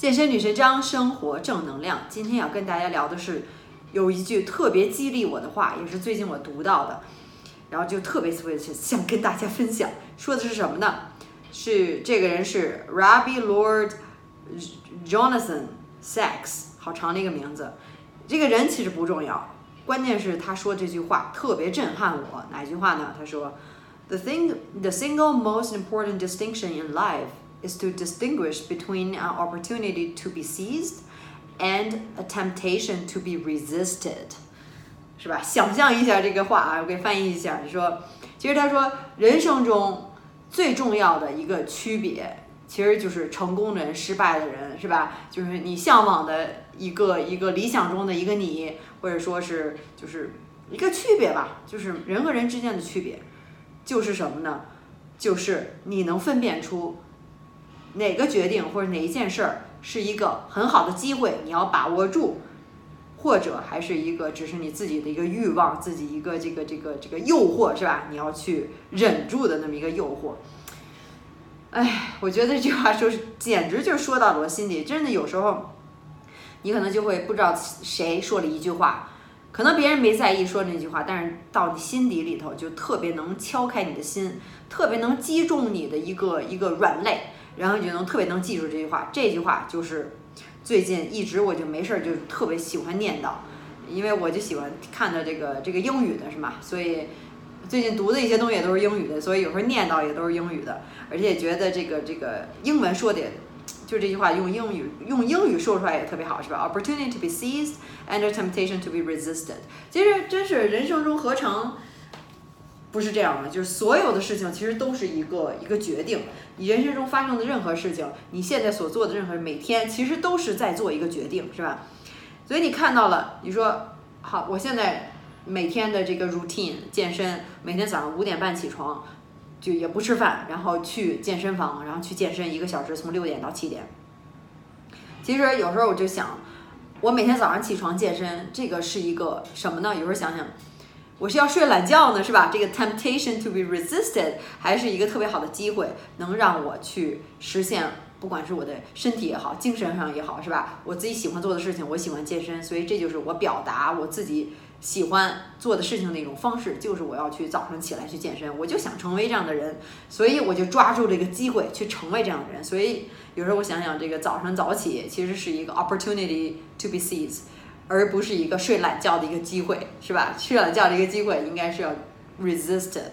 健身女神张，生活正能量。今天要跟大家聊的是，有一句特别激励我的话，也是最近我读到的，然后就特别特别想跟大家分享。说的是什么呢？是这个人是 Rabbi Lord Jonathan Sacks，好长的一个名字。这个人其实不重要，关键是他说这句话特别震撼我。哪一句话呢？他说：“The thing, the single most important distinction in life.” Is to distinguish between an opportunity to be seized and a temptation to be resisted，是吧？想象一下这个话啊，我给翻译一下，就说，其实他说，人生中最重要的一个区别，其实就是成功的人、失败的人，是吧？就是你向往的一个一个理想中的一个你，或者说是就是一个区别吧，就是人和人之间的区别，就是什么呢？就是你能分辨出。哪个决定或者哪一件事儿是一个很好的机会，你要把握住，或者还是一个只是你自己的一个欲望，自己一个这个这个这个诱惑是吧？你要去忍住的那么一个诱惑。哎，我觉得这句话说是简直就是说到了我心里，真的有时候你可能就会不知道谁说了一句话，可能别人没在意说那句话，但是到你心底里头就特别能敲开你的心，特别能击中你的一个一个软肋。然后你就能特别能记住这句话，这句话就是最近一直我就没事儿就特别喜欢念叨，因为我就喜欢看的这个这个英语的是吗？所以最近读的一些东西也都是英语的，所以有时候念叨也都是英语的，而且觉得这个这个英文说的，就这句话用英语用英语说出来也特别好，是吧？Opportunity to be seized and temptation to be resisted。其实真是人生中何尝？不是这样的，就是所有的事情其实都是一个一个决定。你人生中发生的任何事情，你现在所做的任何每天，其实都是在做一个决定，是吧？所以你看到了，你说好，我现在每天的这个 routine 健身，每天早上五点半起床，就也不吃饭，然后去健身房，然后去健身一个小时，从六点到七点。其实有时候我就想，我每天早上起床健身，这个是一个什么呢？有时候想想。我是要睡懒觉呢，是吧？这个 temptation to be resisted 还是一个特别好的机会，能让我去实现，不管是我的身体也好，精神上也好，是吧？我自己喜欢做的事情，我喜欢健身，所以这就是我表达我自己喜欢做的事情的一种方式，就是我要去早上起来去健身，我就想成为这样的人，所以我就抓住这个机会去成为这样的人。所以有时候我想想，这个早上早起其实是一个 opportunity to be seized。而不是一个睡懒觉的一个机会，是吧？睡懒觉的一个机会应该是要 resisted。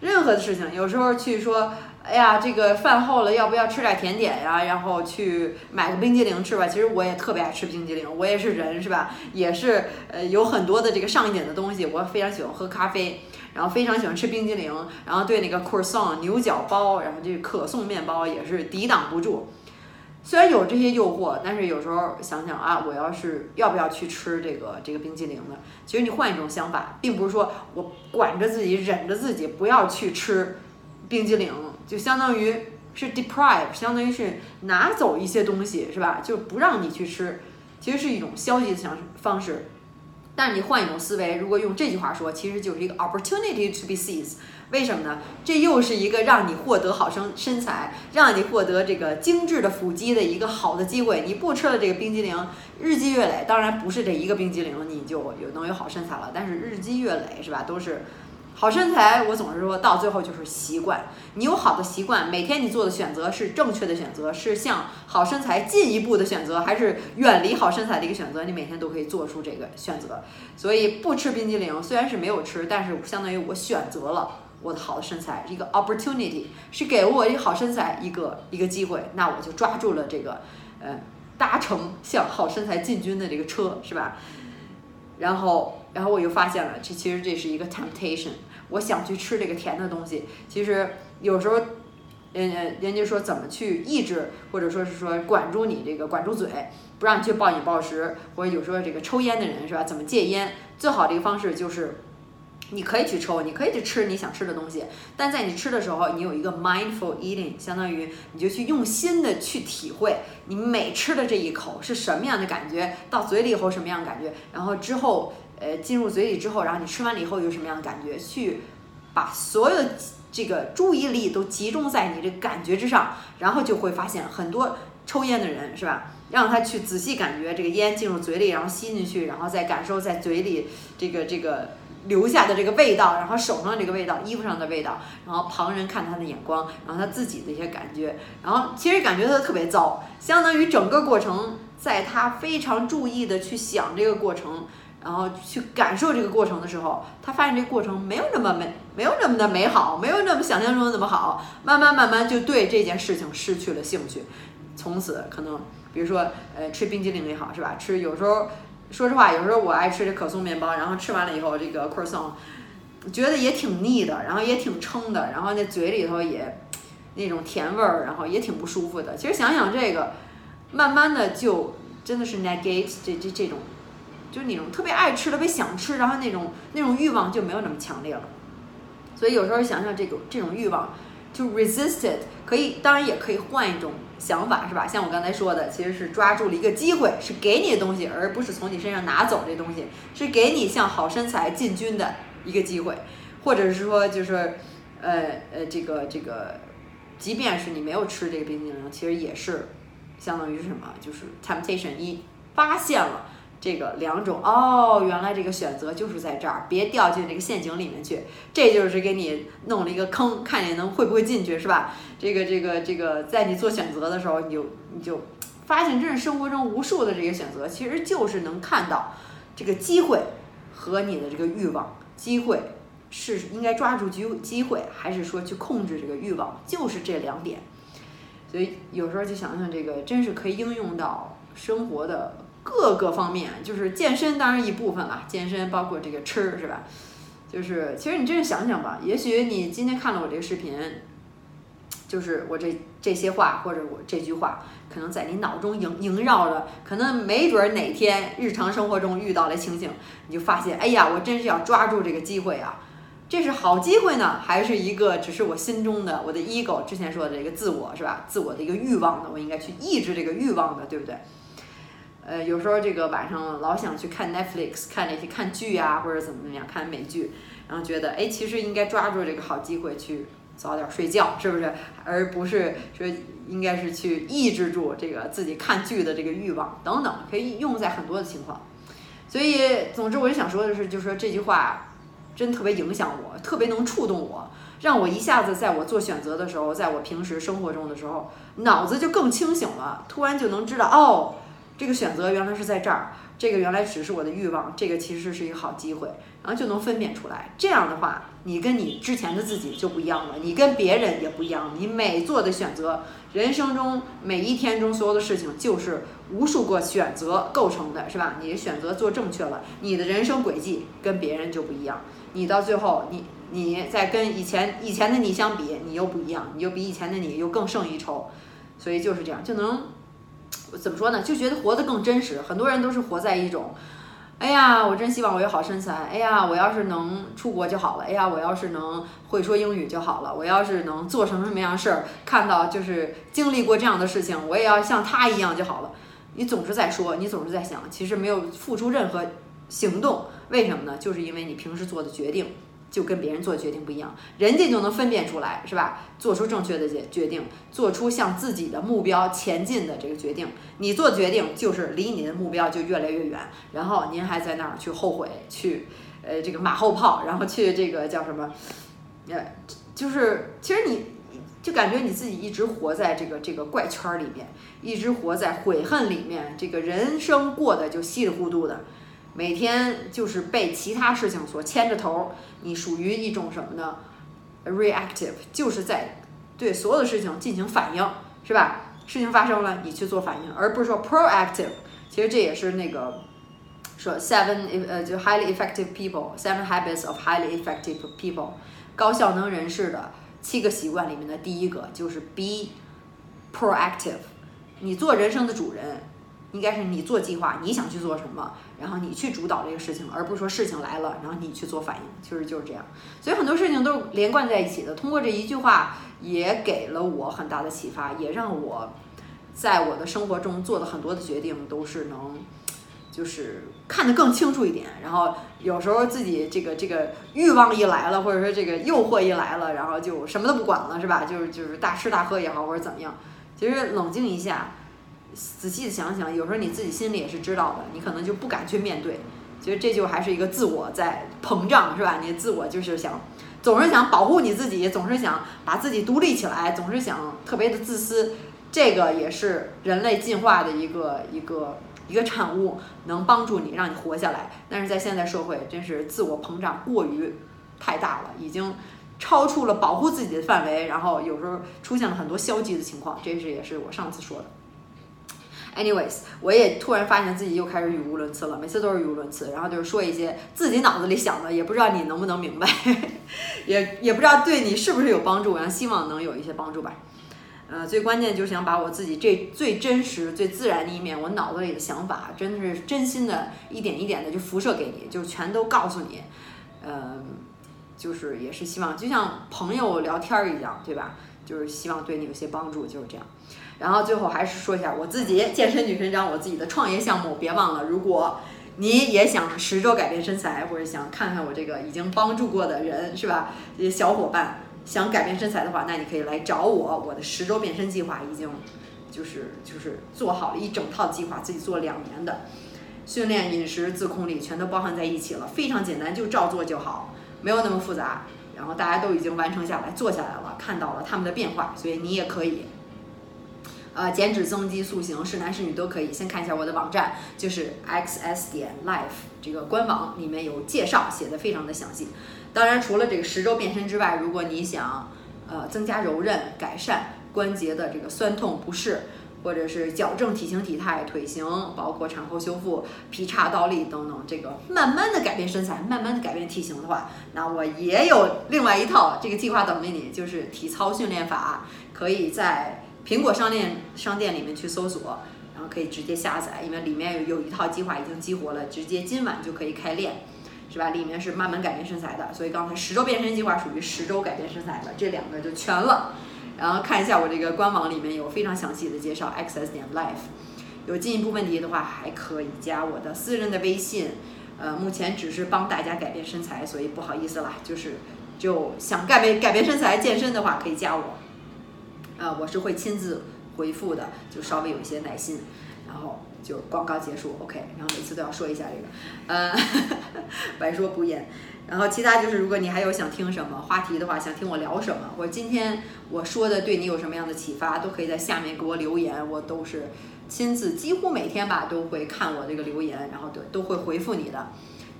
任何的事情，有时候去说，哎呀，这个饭后了，要不要吃点甜点呀？然后去买个冰激凌吃吧。其实我也特别爱吃冰激凌，我也是人，是吧？也是呃有很多的这个上瘾的东西。我非常喜欢喝咖啡，然后非常喜欢吃冰激凌，然后对那个 croissant 牛角包，然后这个可颂面包也是抵挡不住。虽然有这些诱惑，但是有时候想想啊，我要是要不要去吃这个这个冰激凌呢？其实你换一种想法，并不是说我管着自己、忍着自己不要去吃冰激凌，就相当于是 deprive，相当于是拿走一些东西，是吧？就不让你去吃，其实是一种消极的想方式。但是你换一种思维，如果用这句话说，其实就是一个 opportunity to be seized。为什么呢？这又是一个让你获得好身身材，让你获得这个精致的腹肌的一个好的机会。你不吃了这个冰激凌，日积月累，当然不是这一个冰激凌你就有能有好身材了。但是日积月累是吧？都是好身材。我总是说到最后就是习惯。你有好的习惯，每天你做的选择是正确的选择，是向好身材进一步的选择，还是远离好身材的一个选择？你每天都可以做出这个选择。所以不吃冰激凌虽然是没有吃，但是相当于我选择了。我的好的身材一个 opportunity 是给了我一个好身材一个一个机会，那我就抓住了这个，呃，搭乘向好身材进军的这个车，是吧？然后，然后我又发现了，这其实这是一个 temptation，我想去吃这个甜的东西。其实有时候，嗯，人家说怎么去抑制，或者说是说管住你这个管住嘴，不让你去暴饮暴食，或者有时候这个抽烟的人是吧？怎么戒烟？最好的一个方式就是。你可以去抽，你可以去吃你想吃的东西，但在你吃的时候，你有一个 mindful eating，相当于你就去用心的去体会你每吃的这一口是什么样的感觉，到嘴里以后什么样的感觉，然后之后呃进入嘴里之后，然后你吃完了以后有什么样的感觉，去把所有这个注意力都集中在你这感觉之上，然后就会发现很多。抽烟的人，是吧？让他去仔细感觉这个烟进入嘴里，然后吸进去，然后再感受在嘴里这个这个留下的这个味道，然后手上这个味道，衣服上的味道，然后旁人看他的眼光，然后他自己的一些感觉，然后其实感觉他特别糟，相当于整个过程在他非常注意的去想这个过程，然后去感受这个过程的时候，他发现这个过程没有那么美，没有那么的美好，没有那么想象中的那么好，慢慢慢慢就对这件事情失去了兴趣，从此可能。比如说，呃，吃冰激凌也好，是吧？吃有时候，说实话，有时候我爱吃这可颂面包，然后吃完了以后，这个 croissant，觉得也挺腻的，然后也挺撑的，然后那嘴里头也那种甜味儿，然后也挺不舒服的。其实想想这个，慢慢的就真的是 negate 这这这种，就是那种特别爱吃、特别想吃，然后那种那种欲望就没有那么强烈了。所以有时候想想这种这种欲望，就 resisted，可以，当然也可以换一种。想法是吧？像我刚才说的，其实是抓住了一个机会，是给你的东西，而不是从你身上拿走这东西，是给你向好身材进军的一个机会，或者是说，就是，呃呃，这个这个，即便是你没有吃这个冰激凌，其实也是相当于是什么？就是 temptation 一发现了。这个两种哦，原来这个选择就是在这儿，别掉进这个陷阱里面去。这就是给你弄了一个坑，看你能会不会进去，是吧？这个这个这个，在你做选择的时候，你就你就发现，真是生活中无数的这些选择，其实就是能看到这个机会和你的这个欲望。机会是应该抓住机机会，还是说去控制这个欲望？就是这两点。所以有时候就想想，这个真是可以应用到生活的。各个方面，就是健身当然一部分了，健身包括这个吃，是吧？就是其实你真是想想吧，也许你今天看了我这个视频，就是我这这些话或者我这句话，可能在你脑中萦萦绕着，可能没准哪天日常生活中遇到了情景，你就发现，哎呀，我真是要抓住这个机会啊！这是好机会呢，还是一个只是我心中的我的 ego 之前说的这个自我是吧？自我的一个欲望呢？我应该去抑制这个欲望的，对不对？呃，有时候这个晚上老想去看 Netflix，看那些看剧啊，或者怎么怎么样，看美剧，然后觉得哎，其实应该抓住这个好机会去早点睡觉，是不是？而不是说应该是去抑制住这个自己看剧的这个欲望等等，可以用在很多的情况。所以，总之，我就想说的是，就是说这句话真特别影响我，特别能触动我，让我一下子在我做选择的时候，在我平时生活中的时候，脑子就更清醒了，突然就能知道哦。这个选择原来是在这儿，这个原来只是我的欲望，这个其实是一个好机会，然后就能分辨出来。这样的话，你跟你之前的自己就不一样了，你跟别人也不一样。你每做的选择，人生中每一天中所有的事情，就是无数个选择构成的，是吧？你选择做正确了，你的人生轨迹跟别人就不一样。你到最后，你你在跟以前以前的你相比，你又不一样，你又比以前的你又更胜一筹。所以就是这样，就能。怎么说呢？就觉得活得更真实。很多人都是活在一种，哎呀，我真希望我有好身材。哎呀，我要是能出国就好了。哎呀，我要是能会说英语就好了。我要是能做成什么样事儿，看到就是经历过这样的事情，我也要像他一样就好了。你总是在说，你总是在想，其实没有付出任何行动。为什么呢？就是因为你平时做的决定。就跟别人做决定不一样，人家就能分辨出来，是吧？做出正确的决决定，做出向自己的目标前进的这个决定。你做决定就是离你的目标就越来越远，然后您还在那儿去后悔，去呃这个马后炮，然后去这个叫什么？呃，就是其实你就感觉你自己一直活在这个这个怪圈里面，一直活在悔恨里面，这个人生过得就稀里糊涂的。每天就是被其他事情所牵着头，你属于一种什么呢？reactive，就是在对所有的事情进行反应，是吧？事情发生了，你去做反应，而不是说 proactive。其实这也是那个说 seven 呃就 highly effective people，seven habits of highly effective people，高效能人士的七个习惯里面的第一个就是 be proactive，你做人生的主人。应该是你做计划，你想去做什么，然后你去主导这个事情，而不是说事情来了，然后你去做反应，其实就是这样。所以很多事情都是连贯在一起的。通过这一句话，也给了我很大的启发，也让我在我的生活中做的很多的决定都是能，就是看得更清楚一点。然后有时候自己这个这个欲望一来了，或者说这个诱惑一来了，然后就什么都不管了，是吧？就是就是大吃大喝也好，或者怎么样，其实冷静一下。仔细的想想，有时候你自己心里也是知道的，你可能就不敢去面对。其实这就还是一个自我在膨胀，是吧？你自我就是想，总是想保护你自己，总是想把自己独立起来，总是想特别的自私。这个也是人类进化的一个一个一个产物，能帮助你让你活下来。但是在现在社会，真是自我膨胀过于太大了，已经超出了保护自己的范围，然后有时候出现了很多消极的情况。这是也是我上次说的。Anyways，我也突然发现自己又开始语无伦次了，每次都是语无伦次，然后就是说一些自己脑子里想的，也不知道你能不能明白，也也不知道对你是不是有帮助，然后希望能有一些帮助吧。呃，最关键就是想把我自己这最真实、最自然的一面，我脑子里的想法，真的是真心的，一点一点的就辐射给你，就全都告诉你。嗯，就是也是希望，就像朋友聊天一样，对吧？就是希望对你有些帮助，就是这样。然后最后还是说一下我自己健身女神长我自己的创业项目，别忘了，如果你也想十周改变身材，或者想看看我这个已经帮助过的人，是吧？这些小伙伴。想改变身材的话，那你可以来找我。我的十周变身计划已经就是就是做好了一整套计划，自己做两年的训练、饮食、自控力全都包含在一起了，非常简单，就照做就好，没有那么复杂。然后大家都已经完成下来，做下来了，看到了他们的变化，所以你也可以。呃，减脂、增肌、塑形，是男是女都可以。先看一下我的网站，就是 xs 点 life 这个官网里面有介绍，写的非常的详细。当然，除了这个十周变身之外，如果你想呃增加柔韧、改善关节的这个酸痛不适，或者是矫正体型体态、腿型，包括产后修复、劈叉倒立等等，这个慢慢的改变身材、慢慢的改变体型的话，那我也有另外一套这个计划等着你，就是体操训练法，可以在。苹果商店商店里面去搜索，然后可以直接下载，因为里面有有一套计划已经激活了，直接今晚就可以开练，是吧？里面是慢慢改变身材的，所以刚才十周变身计划属于十周改变身材的，这两个就全了。然后看一下我这个官网里面有非常详细的介绍，access 点 life。有进一步问题的话，还可以加我的私人的微信。呃，目前只是帮大家改变身材，所以不好意思啦，就是就想改变改变身材、健身的话，可以加我。呃，我是会亲自回复的，就稍微有一些耐心，然后就广告结束，OK，然后每次都要说一下这个，呃，白说不厌，然后其他就是如果你还有想听什么话题的话，想听我聊什么，或者今天我说的对你有什么样的启发，都可以在下面给我留言，我都是亲自几乎每天吧都会看我这个留言，然后都都会回复你的，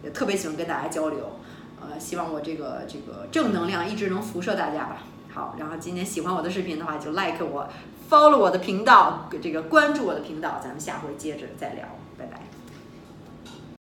也特别喜欢跟大家交流，呃，希望我这个这个正能量一直能辐射大家吧。好，然后今天喜欢我的视频的话，就 like 我，follow 我的频道，这个关注我的频道，咱们下回接着再聊，拜拜。